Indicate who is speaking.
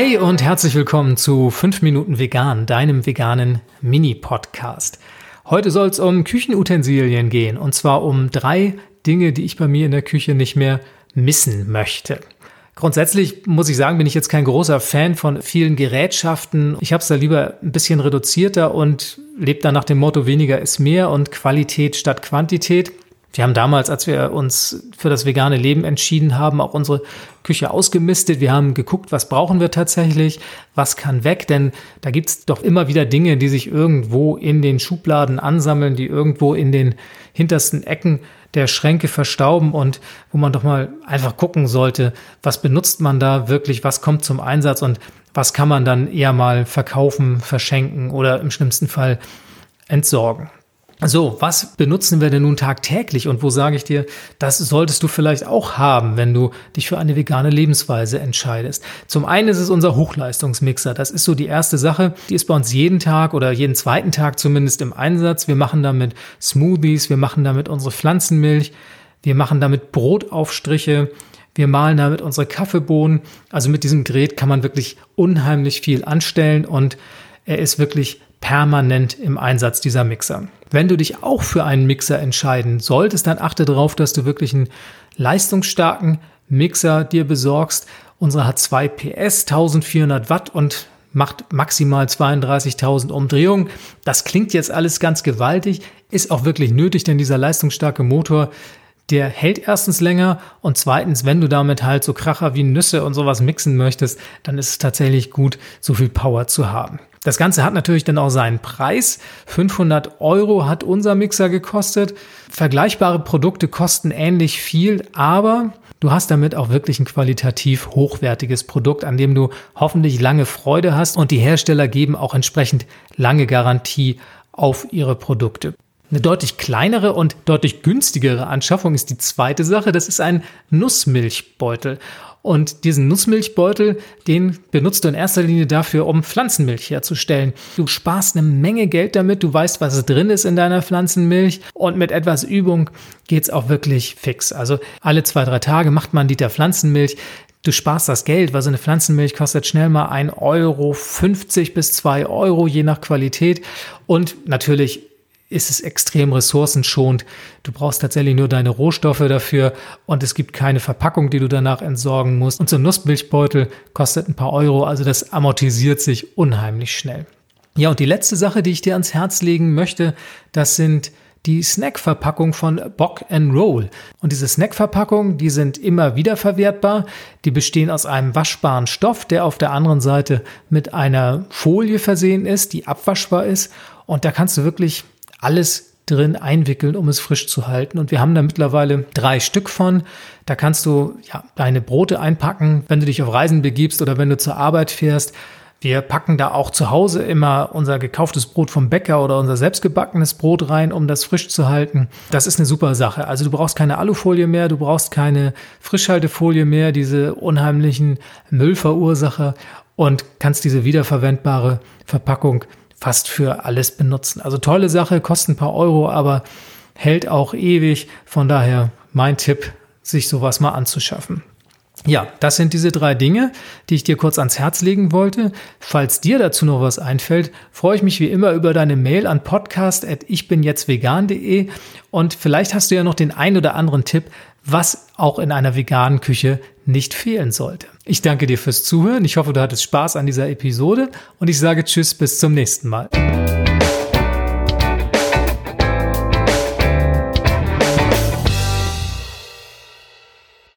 Speaker 1: Hey und herzlich willkommen zu 5 Minuten Vegan, deinem veganen Mini-Podcast. Heute soll es um Küchenutensilien gehen und zwar um drei Dinge, die ich bei mir in der Küche nicht mehr missen möchte. Grundsätzlich muss ich sagen, bin ich jetzt kein großer Fan von vielen Gerätschaften. Ich habe es da lieber ein bisschen reduzierter und lebe da nach dem Motto weniger ist mehr und Qualität statt Quantität. Wir haben damals, als wir uns für das vegane Leben entschieden haben, auch unsere Küche ausgemistet. Wir haben geguckt, was brauchen wir tatsächlich, was kann weg, denn da gibt's doch immer wieder Dinge, die sich irgendwo in den Schubladen ansammeln, die irgendwo in den hintersten Ecken der Schränke verstauben und wo man doch mal einfach gucken sollte, was benutzt man da wirklich, was kommt zum Einsatz und was kann man dann eher mal verkaufen, verschenken oder im schlimmsten Fall entsorgen. So, was benutzen wir denn nun tagtäglich und wo sage ich dir, das solltest du vielleicht auch haben, wenn du dich für eine vegane Lebensweise entscheidest. Zum einen ist es unser Hochleistungsmixer. Das ist so die erste Sache. Die ist bei uns jeden Tag oder jeden zweiten Tag zumindest im Einsatz. Wir machen damit Smoothies, wir machen damit unsere Pflanzenmilch, wir machen damit Brotaufstriche, wir malen damit unsere Kaffeebohnen. Also mit diesem Gerät kann man wirklich unheimlich viel anstellen und er ist wirklich permanent im Einsatz dieser Mixer. Wenn du dich auch für einen Mixer entscheiden solltest, dann achte darauf, dass du wirklich einen leistungsstarken Mixer dir besorgst. Unsere hat 2 PS, 1400 Watt und macht maximal 32.000 Umdrehungen. Das klingt jetzt alles ganz gewaltig, ist auch wirklich nötig, denn dieser leistungsstarke Motor der hält erstens länger und zweitens, wenn du damit halt so Kracher wie Nüsse und sowas mixen möchtest, dann ist es tatsächlich gut, so viel Power zu haben. Das Ganze hat natürlich dann auch seinen Preis. 500 Euro hat unser Mixer gekostet. Vergleichbare Produkte kosten ähnlich viel, aber du hast damit auch wirklich ein qualitativ hochwertiges Produkt, an dem du hoffentlich lange Freude hast und die Hersteller geben auch entsprechend lange Garantie auf ihre Produkte. Eine deutlich kleinere und deutlich günstigere Anschaffung ist die zweite Sache. Das ist ein Nussmilchbeutel. Und diesen Nussmilchbeutel, den benutzt du in erster Linie dafür, um Pflanzenmilch herzustellen. Du sparst eine Menge Geld damit, du weißt, was drin ist in deiner Pflanzenmilch und mit etwas Übung geht's auch wirklich fix. Also alle zwei, drei Tage macht man einen Liter Pflanzenmilch. Du sparst das Geld, weil so eine Pflanzenmilch kostet schnell mal 1,50 Euro bis 2 Euro, je nach Qualität. Und natürlich ist es extrem ressourcenschonend. Du brauchst tatsächlich nur deine Rohstoffe dafür und es gibt keine Verpackung, die du danach entsorgen musst. Und so ein Nussmilchbeutel kostet ein paar Euro, also das amortisiert sich unheimlich schnell. Ja, und die letzte Sache, die ich dir ans Herz legen möchte, das sind die Snackverpackung von Bock and Roll. Und diese Snackverpackungen, die sind immer wieder verwertbar. Die bestehen aus einem waschbaren Stoff, der auf der anderen Seite mit einer Folie versehen ist, die abwaschbar ist. Und da kannst du wirklich alles drin einwickeln, um es frisch zu halten. Und wir haben da mittlerweile drei Stück von. Da kannst du ja, deine Brote einpacken, wenn du dich auf Reisen begibst oder wenn du zur Arbeit fährst. Wir packen da auch zu Hause immer unser gekauftes Brot vom Bäcker oder unser selbstgebackenes Brot rein, um das frisch zu halten. Das ist eine super Sache. Also du brauchst keine Alufolie mehr, du brauchst keine Frischhaltefolie mehr, diese unheimlichen Müllverursacher und kannst diese wiederverwendbare Verpackung fast für alles benutzen. Also tolle Sache, kostet ein paar Euro, aber hält auch ewig. Von daher mein Tipp, sich sowas mal anzuschaffen. Ja, das sind diese drei Dinge, die ich dir kurz ans Herz legen wollte. Falls dir dazu noch was einfällt, freue ich mich wie immer über deine Mail an podcast.ichbinjetztvegan.de und vielleicht hast du ja noch den ein oder anderen Tipp, was auch in einer veganen Küche nicht fehlen sollte. Ich danke dir fürs Zuhören. Ich hoffe, du hattest Spaß an dieser Episode und ich sage Tschüss bis zum nächsten Mal.